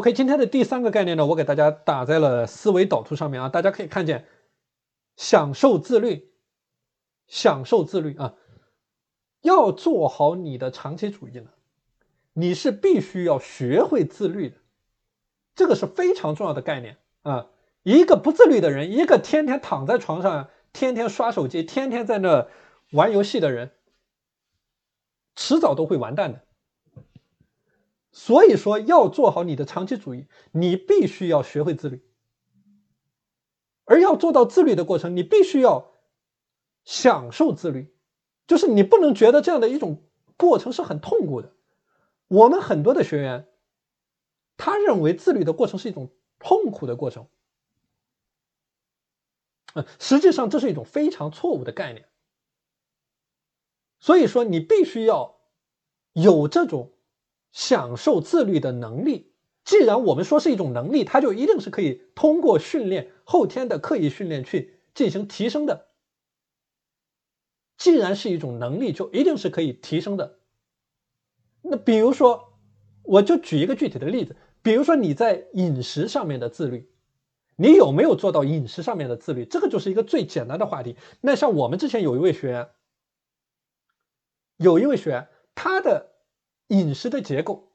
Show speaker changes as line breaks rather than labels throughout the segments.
OK，今天的第三个概念呢，我给大家打在了思维导图上面啊，大家可以看见，享受自律，享受自律啊，要做好你的长期主义呢，你是必须要学会自律的，这个是非常重要的概念啊。一个不自律的人，一个天天躺在床上，天天刷手机，天天在那玩游戏的人，迟早都会完蛋的。所以说，要做好你的长期主义，你必须要学会自律。而要做到自律的过程，你必须要享受自律，就是你不能觉得这样的一种过程是很痛苦的。我们很多的学员，他认为自律的过程是一种痛苦的过程。嗯，实际上这是一种非常错误的概念。所以说，你必须要有这种。享受自律的能力，既然我们说是一种能力，它就一定是可以通过训练、后天的刻意训练去进行提升的。既然是一种能力，就一定是可以提升的。那比如说，我就举一个具体的例子，比如说你在饮食上面的自律，你有没有做到饮食上面的自律？这个就是一个最简单的话题。那像我们之前有一位学员，有一位学员，他的。饮食的结构，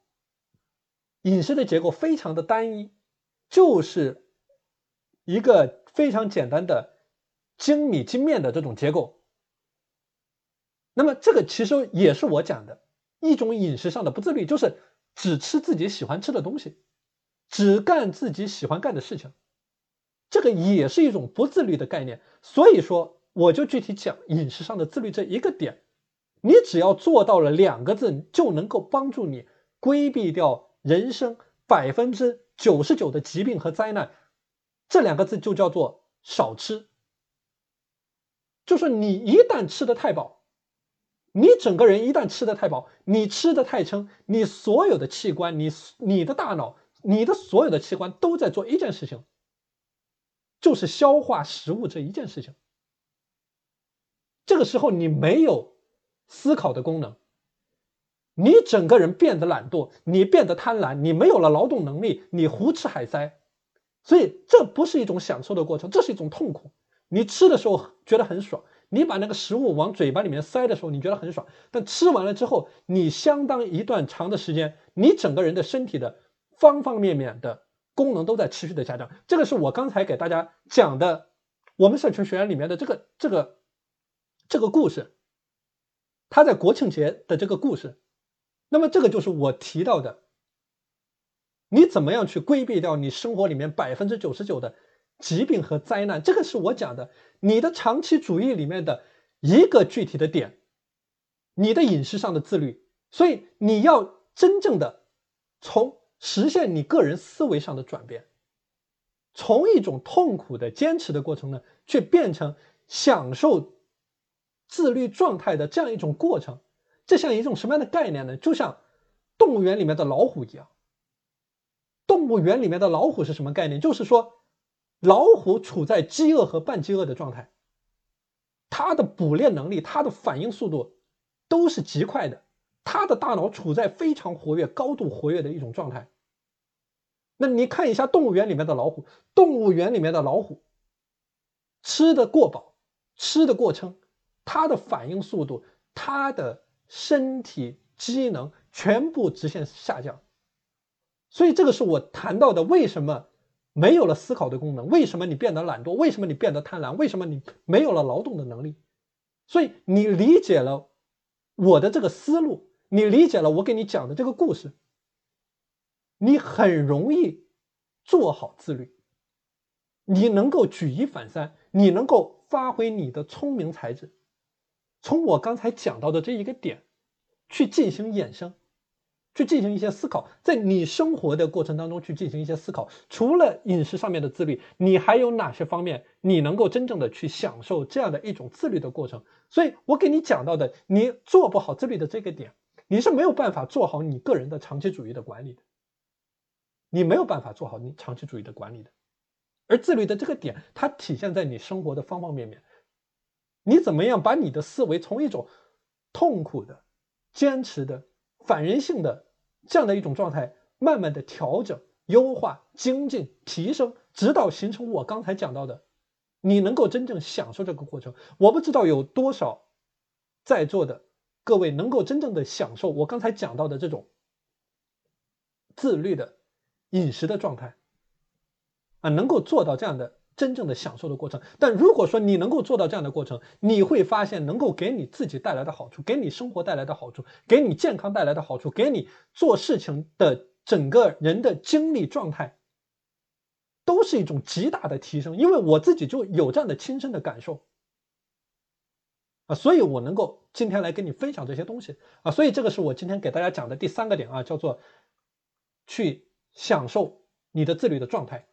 饮食的结构非常的单一，就是一个非常简单的精米精面的这种结构。那么这个其实也是我讲的一种饮食上的不自律，就是只吃自己喜欢吃的东西，只干自己喜欢干的事情，这个也是一种不自律的概念。所以说，我就具体讲饮食上的自律这一个点。你只要做到了两个字，就能够帮助你规避掉人生百分之九十九的疾病和灾难。这两个字就叫做少吃。就是你一旦吃的太饱，你整个人一旦吃的太饱，你吃的太撑，你所有的器官，你你的大脑，你的所有的器官都在做一件事情，就是消化食物这一件事情。这个时候你没有。思考的功能，你整个人变得懒惰，你变得贪婪，你没有了劳动能力，你胡吃海塞，所以这不是一种享受的过程，这是一种痛苦。你吃的时候觉得很爽，你把那个食物往嘴巴里面塞的时候，你觉得很爽，但吃完了之后，你相当一段长的时间，你整个人的身体的方方面面的功能都在持续的下降。这个是我刚才给大家讲的，我们社群学员里面的这个这个这个故事。他在国庆节的这个故事，那么这个就是我提到的，你怎么样去规避掉你生活里面百分之九十九的疾病和灾难？这个是我讲的，你的长期主义里面的一个具体的点，你的饮食上的自律。所以你要真正的从实现你个人思维上的转变，从一种痛苦的坚持的过程呢，去变成享受。自律状态的这样一种过程，这像一种什么样的概念呢？就像动物园里面的老虎一样。动物园里面的老虎是什么概念？就是说，老虎处在饥饿和半饥饿的状态，它的捕猎能力、它的反应速度都是极快的，它的大脑处在非常活跃、高度活跃的一种状态。那你看一下动物园里面的老虎，动物园里面的老虎吃的过饱，吃的过撑。他的反应速度，他的身体机能全部直线下降，所以这个是我谈到的，为什么没有了思考的功能？为什么你变得懒惰？为什么你变得贪婪？为什么你没有了劳动的能力？所以你理解了我的这个思路，你理解了我给你讲的这个故事，你很容易做好自律，你能够举一反三，你能够发挥你的聪明才智。从我刚才讲到的这一个点，去进行衍生，去进行一些思考，在你生活的过程当中去进行一些思考。除了饮食上面的自律，你还有哪些方面你能够真正的去享受这样的一种自律的过程？所以我给你讲到的，你做不好自律的这个点，你是没有办法做好你个人的长期主义的管理的，你没有办法做好你长期主义的管理的。而自律的这个点，它体现在你生活的方方面面。你怎么样把你的思维从一种痛苦的、坚持的、反人性的这样的一种状态，慢慢的调整，优化、精进、提升，直到形成我刚才讲到的，你能够真正享受这个过程。我不知道有多少在座的各位能够真正的享受我刚才讲到的这种自律的饮食的状态啊，能够做到这样的。真正的享受的过程，但如果说你能够做到这样的过程，你会发现能够给你自己带来的好处，给你生活带来的好处，给你健康带来的好处，给你做事情的整个人的精力状态，都是一种极大的提升。因为我自己就有这样的亲身的感受啊，所以我能够今天来跟你分享这些东西啊，所以这个是我今天给大家讲的第三个点啊，叫做去享受你的自律的状态。